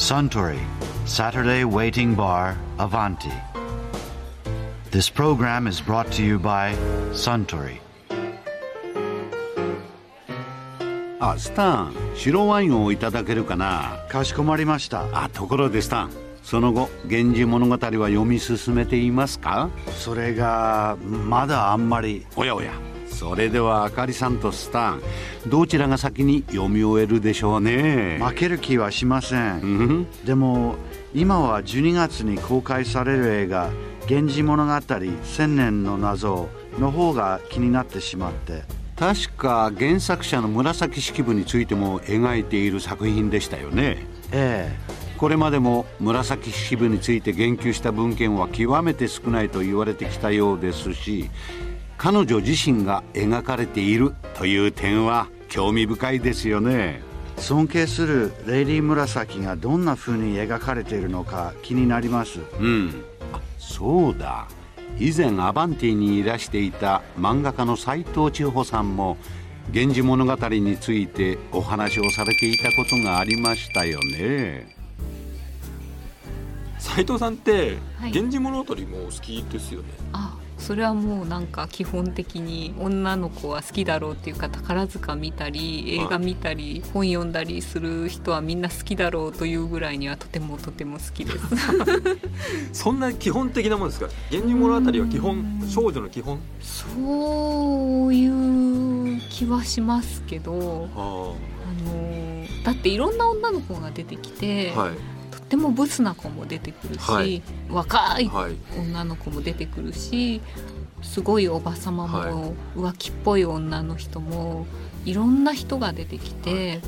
Suntory Saturday Waiting Bar Avanti. This program is brought to you by Suntory. あスタン白ワインをいただけるかなかしこまりました。あところでスタンその後「源氏物語」は読み進めていますかそれがまだあんまりおやおやそれではあかりさんとスタンどちらが先に読み終えるでしょうね。負ける気はしません。うん。でも今は12月に公開される映画「源氏物語千年の謎」の方が気になってしまって。確か原作者の紫式部についても描いている作品でしたよね。え。これまでも紫式部について言及した文献は極めて少ないと言われてきたようですし彼女自身が描かれているという点は興味深いですよね。え尊敬するレイリー・紫がどんな風に描かれているのか気になります。うん。あそうだ。以前アバンティにいらしていた漫画家の斎藤千穂さんも「源氏物語」についてお話をされていたことがありましたよね。斉藤さんってはい「源氏物語」も好きですよね、あそれはもうなんか基本的に女の子は好きだろうっていうか宝塚見たり映画見たり本読んだりする人はみんな好きだろうというぐらいにはとてもとても好きです。そんな基本的なもんですか「源氏物語」は基本少女の基本？そういう気はしますけどああのだっていろんな女の子が出てきて、はいてもブスな子も出てくるし、はい。若いはい女の子も出てくるしすごいおばさまも、は浮気っぽい女の人もいろんな人が出てきて、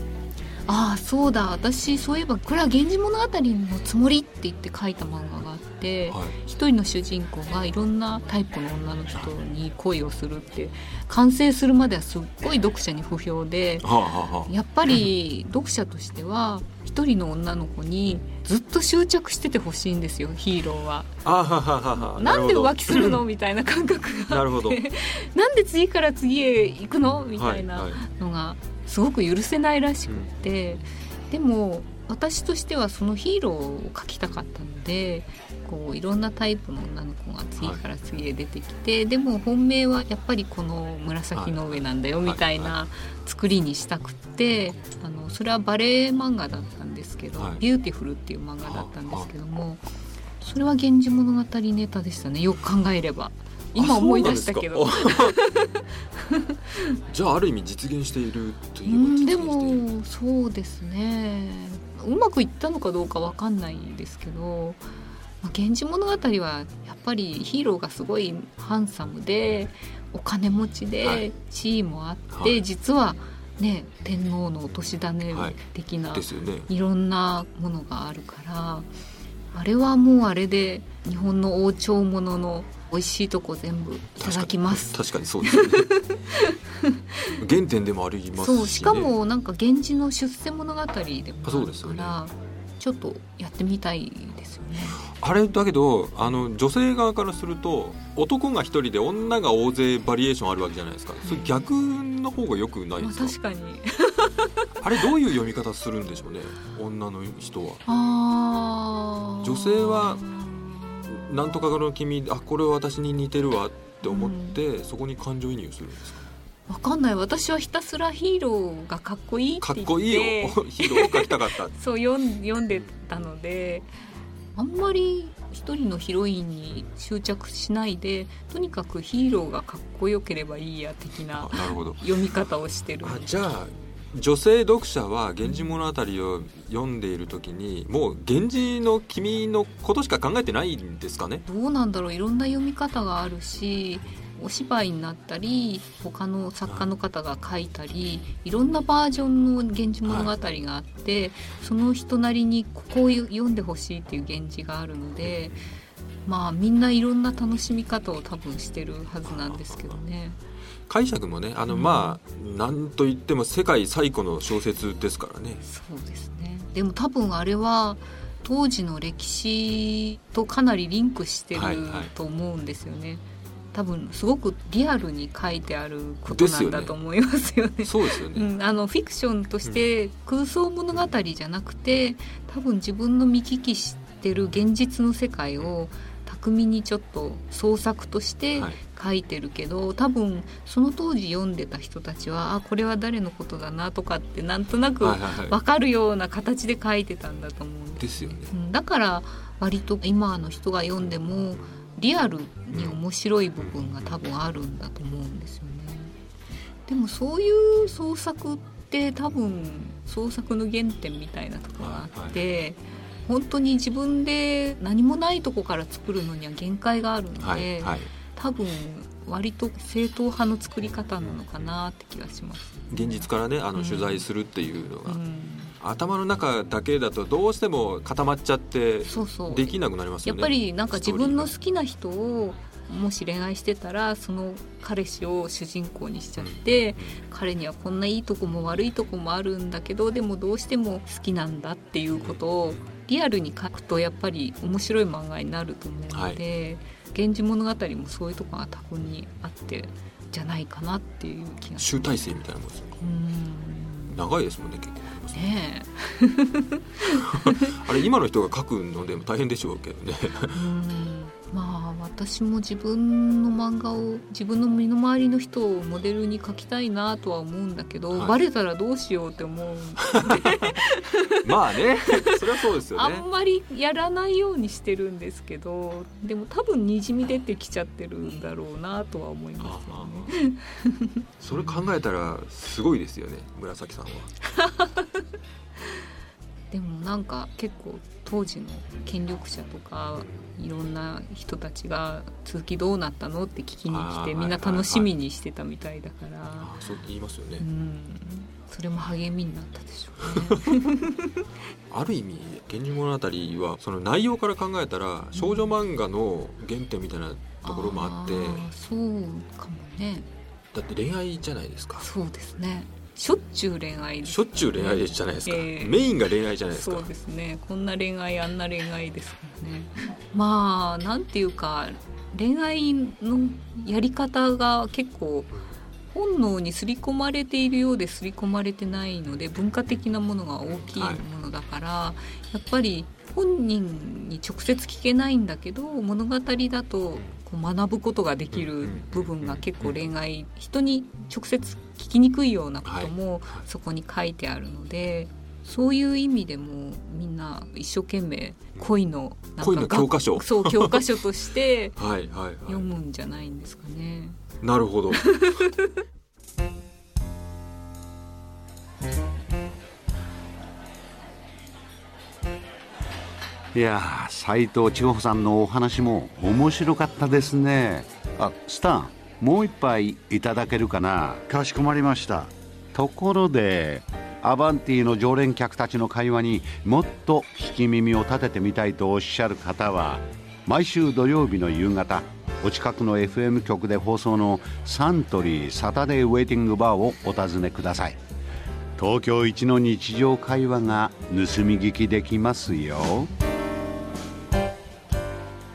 ああそうだ。私そういえばこれは「源氏物語」のつもりって言って書いた漫画があって。はい。一人の主人公がいろんなタイプの女の人に恋をするって完成するまではすっごい読者に不評ではあはあはやっぱり 読者としては一人の女の子にずっと執着しててほしいんですよヒーローは。ああはははは。なんで浮気気するのみたいな感覚が なるほど。なんで次から次へ行くのみたいなはいはい。のがすごく許せないらしくって、でも私としてはそのヒーローを描きたかったのでこういろんなタイプの女の子が次から次へ出てきて、でも本命はやっぱりこの紫の上なんだよはいみたいな作りにしたくってあのそれはバレエ漫画だったんですけど「はい。ビューティフル」っていう漫画だったんですけどもそれは「源氏物語」ネタでしたね。よく考えれば。今思い出したけど。じゃあある意味実現しているとういえば実現んでしている。もそうですね。うまくいったのかどうかわかんないですけど「まあ、源氏物語」はやっぱりヒーローがすごいハンサムでお金持ちはでい。地位もあって、はい。実はね天皇のお年種はい。的な、ですよね。いろんなものがあるからあれはもうあれで日本の王朝ものの美味しいとこ全部いただきます。確かにそうですよね。原点でもありますし、ね、そうしかもなんか源氏の出世物語でもあるあそうですよね。からちょっとやってみたいですよね。あれだけどあの女性側からすると男が一人で女が大勢バリエーションあるわけじゃないですか。それ逆の方がよくないまあ、ですか、確かに。あれどういう読み方するんでしょうね。女の人は。あー。女性はなんとかの君あこれは私に似てるわって思って、そこに感情移入するんですか？わかんない。私はひたすらヒーローがかっこいいかっこいいよ。ヒーローを描きたかった。そう読ん読んでたのであんまり一人のヒロインに執着しないでとにかくヒーローがかっこよければいいや的な読み方をしてるあじゃあ女性読者は「源氏物語」を読んでいる時にもう源氏の君のことしか考えてないんですかね？どうなんだろういろんな読み方があるしお芝居になったり他の作家の方が書いたりいろんなバージョンの「源氏物語」があって、その人なりにここを読んでほしいっていう源氏があるのでまあみんないろんな楽しみ方を多分してるはずなんですけどね。解釈もねあの、まあなんといっても世界最古の小説ですからね。そうですね。でも多分あれは当時の歴史とかなりリンクしてるはいはい。と思うんですよね。多分すごくリアルに書いてあることなんだと思いますよね。そうですよね、うん、あのフィクションとして空想物語じゃなくて多分自分の見聞きしてる現実の世界を巧みにちょっと創作として書いてるけど、はい、多分その当時読んでた人たちはあこれは誰のことだなとかってなんとなく分かるような形で書いてたんだと思うんですよね。だから割と今の人が読んでもリアルに面白い部分が多分あるんだと思うんですよね。でもそういう創作って多分創作の原点みたいなところがあって。はいはい本当に自分で何もないとこから作るのには限界があるので、はいはい、多分割と正統派の作り方なのかなって気がします。現実からねあの取材するっていうのが、うん、頭の中だけだとどうしても固まっちゃってできなくなりますよね。やっぱりなんか自分の好きな人をもし恋愛してたらその彼氏を主人公にしちゃって、うん、彼にはこんないいとこも悪いとこもあるんだけどでもどうしても好きなんだっていうことをリアルに書くとやっぱり面白い漫画になると思うので、はい、源氏物語もそういうとこが多分にあってじゃないかなっていう気が集大成みたいなもんですか長いですもんね結構ね あれ今の人が書くのでも大変でしょうけどね。まあ私も自分の漫画を自分の身の回りの人をモデルに描きたいなとは思うんだけど、はい、バレたらどうしようって思う まあねそれはそうですよね。あんまりやらないようにしてるんですけどでも多分にじみ出てきちゃってるんだろうなとは思いますよね。それ考えたらすごいですよね紫さんは。でもなんか結構当時の権力者とかいろんな人たちが続きどうなったのって聞きに来てみんな楽しみにしてたみたいだから、あそう言いますよね、うん、それも励みになったでしょうね。ある意味「源氏物語」はその内容から考えたら少女漫画の原点みたいなところもあって、うん、そうかもね。だって恋愛じゃないですか。そうですねしょっちゅう恋愛、ね、しょっちゅう恋愛じゃないですか、えー、メインが恋愛じゃないですか。そうですね。こんな恋愛あんな恋愛ですからね。まあなんていうか恋愛のやり方が結構本能に刷り込まれているようで刷り込まれてないので文化的なものが大きいものだから、はい、やっぱり本人に直接聞けないんだけど物語だと学ぶことができる部分が結構恋愛人に直接聞きにくいようなこともそこに書いてあるので。そういう意味でもみんな一生懸命恋の恋の教科書。そう教科書として 読むんじゃないんですかね。なるほどいや斉藤千穂さんのお話も面白かったですね。あスタンもう一杯いただけるかな？かしこまりました。ところでアバンティの常連客たちの会話にもっと聞き耳を立ててみたいとおっしゃる方は毎週土曜日の夕方お近くの FM 局で放送のサントリーサタデーウェイティングバーをお尋ねください。東京一の日常会話が盗み聞きできますよ